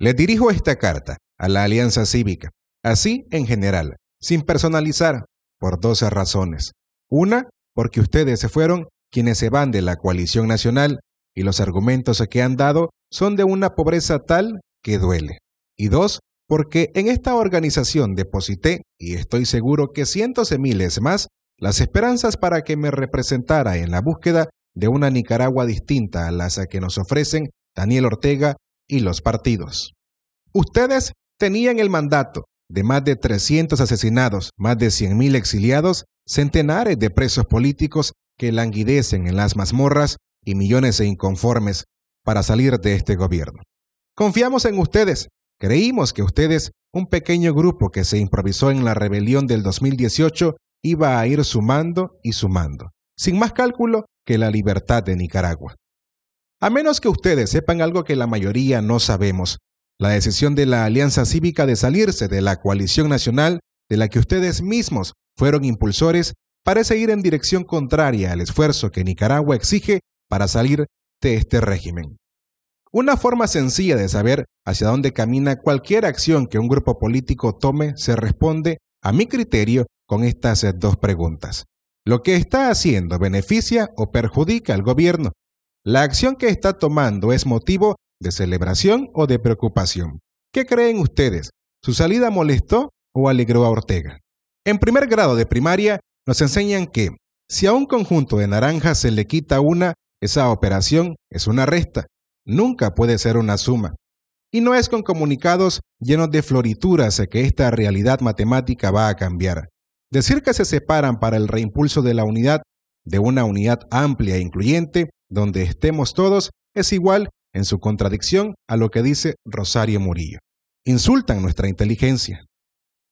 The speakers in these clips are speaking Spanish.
Le dirijo esta carta a la Alianza Cívica, así en general, sin personalizar, por dos razones. Una, porque ustedes se fueron quienes se van de la coalición nacional y los argumentos que han dado son de una pobreza tal que duele. Y dos, porque en esta organización deposité, y estoy seguro que cientos de miles más, las esperanzas para que me representara en la búsqueda de una Nicaragua distinta a las que nos ofrecen Daniel Ortega y los partidos. Ustedes tenían el mandato de más de 300 asesinados, más de 100.000 exiliados, centenares de presos políticos que languidecen en las mazmorras y millones de inconformes para salir de este gobierno. Confiamos en ustedes. Creímos que ustedes, un pequeño grupo que se improvisó en la rebelión del 2018, iba a ir sumando y sumando, sin más cálculo que la libertad de Nicaragua. A menos que ustedes sepan algo que la mayoría no sabemos, la decisión de la Alianza Cívica de salirse de la coalición nacional de la que ustedes mismos fueron impulsores parece ir en dirección contraria al esfuerzo que Nicaragua exige para salir de este régimen. Una forma sencilla de saber hacia dónde camina cualquier acción que un grupo político tome se responde, a mi criterio, con estas dos preguntas. ¿Lo que está haciendo beneficia o perjudica al gobierno? ¿La acción que está tomando es motivo de celebración o de preocupación. ¿Qué creen ustedes? ¿Su salida molestó o alegró a Ortega? En primer grado de primaria nos enseñan que si a un conjunto de naranjas se le quita una, esa operación es una resta, nunca puede ser una suma. Y no es con comunicados llenos de florituras que esta realidad matemática va a cambiar. Decir que se separan para el reimpulso de la unidad, de una unidad amplia e incluyente, donde estemos todos, es igual en su contradicción a lo que dice Rosario Murillo. Insultan nuestra inteligencia.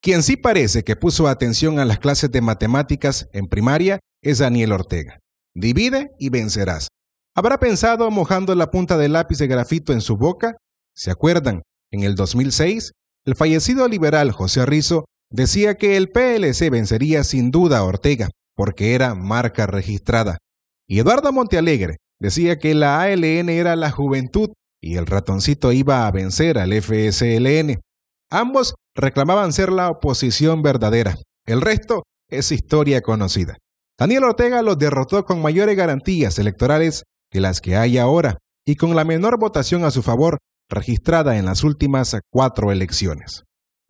Quien sí parece que puso atención a las clases de matemáticas en primaria es Daniel Ortega. Divide y vencerás. ¿Habrá pensado mojando la punta del lápiz de grafito en su boca? ¿Se acuerdan? En el 2006, el fallecido liberal José Rizo decía que el PLC vencería sin duda a Ortega, porque era marca registrada. Y Eduardo Montealegre, Decía que la ALN era la juventud y el ratoncito iba a vencer al FSLN. Ambos reclamaban ser la oposición verdadera. El resto es historia conocida. Daniel Ortega los derrotó con mayores garantías electorales que las que hay ahora y con la menor votación a su favor registrada en las últimas cuatro elecciones.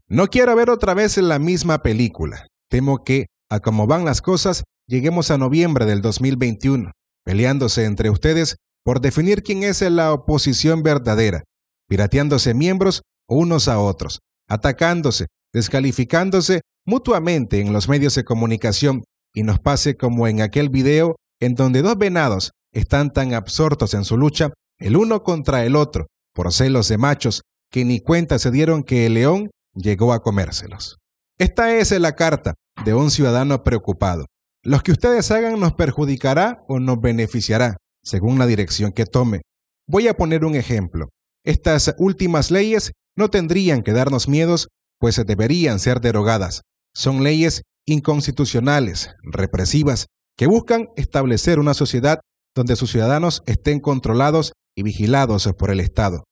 No quiero ver otra vez la misma película. Temo que, a como van las cosas, lleguemos a noviembre del 2021 peleándose entre ustedes por definir quién es la oposición verdadera, pirateándose miembros unos a otros, atacándose, descalificándose mutuamente en los medios de comunicación y nos pase como en aquel video en donde dos venados están tan absortos en su lucha, el uno contra el otro, por celos de machos, que ni cuenta se dieron que el león llegó a comérselos. Esta es la carta de un ciudadano preocupado, los que ustedes hagan nos perjudicará o nos beneficiará, según la dirección que tome. Voy a poner un ejemplo. Estas últimas leyes no tendrían que darnos miedos, pues deberían ser derogadas. Son leyes inconstitucionales, represivas, que buscan establecer una sociedad donde sus ciudadanos estén controlados y vigilados por el Estado.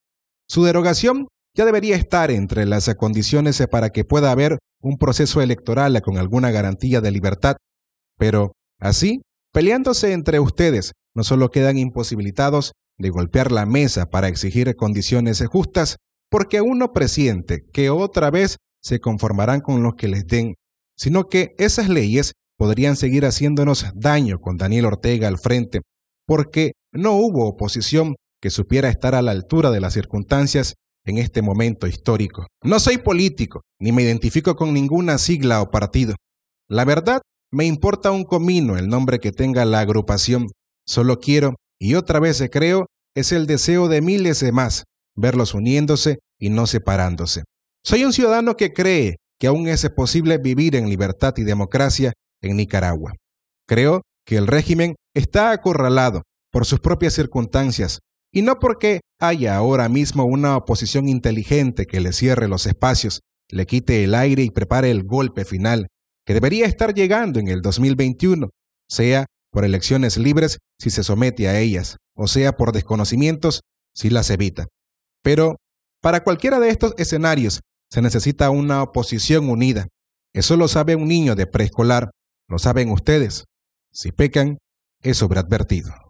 Su derogación ya debería estar entre las condiciones para que pueda haber un proceso electoral con alguna garantía de libertad pero, así, peleándose entre ustedes, no solo quedan imposibilitados de golpear la mesa para exigir condiciones justas, porque uno presiente que otra vez se conformarán con lo que les den, sino que esas leyes podrían seguir haciéndonos daño con Daniel Ortega al frente, porque no hubo oposición que supiera estar a la altura de las circunstancias en este momento histórico. No soy político, ni me identifico con ninguna sigla o partido. La verdad me importa un comino el nombre que tenga la agrupación. Solo quiero, y otra vez creo, es el deseo de miles de más, verlos uniéndose y no separándose. Soy un ciudadano que cree que aún es posible vivir en libertad y democracia en Nicaragua. Creo que el régimen está acorralado por sus propias circunstancias y no porque haya ahora mismo una oposición inteligente que le cierre los espacios, le quite el aire y prepare el golpe final, que debería estar llegando en el 2021, sea por elecciones libres si se somete a ellas, o sea por desconocimientos si las evita. Pero Para cualquiera de estos escenarios se necesita una oposición unida. Eso lo sabe un niño de preescolar, lo saben ustedes. Si pecan, es sobreadvertido.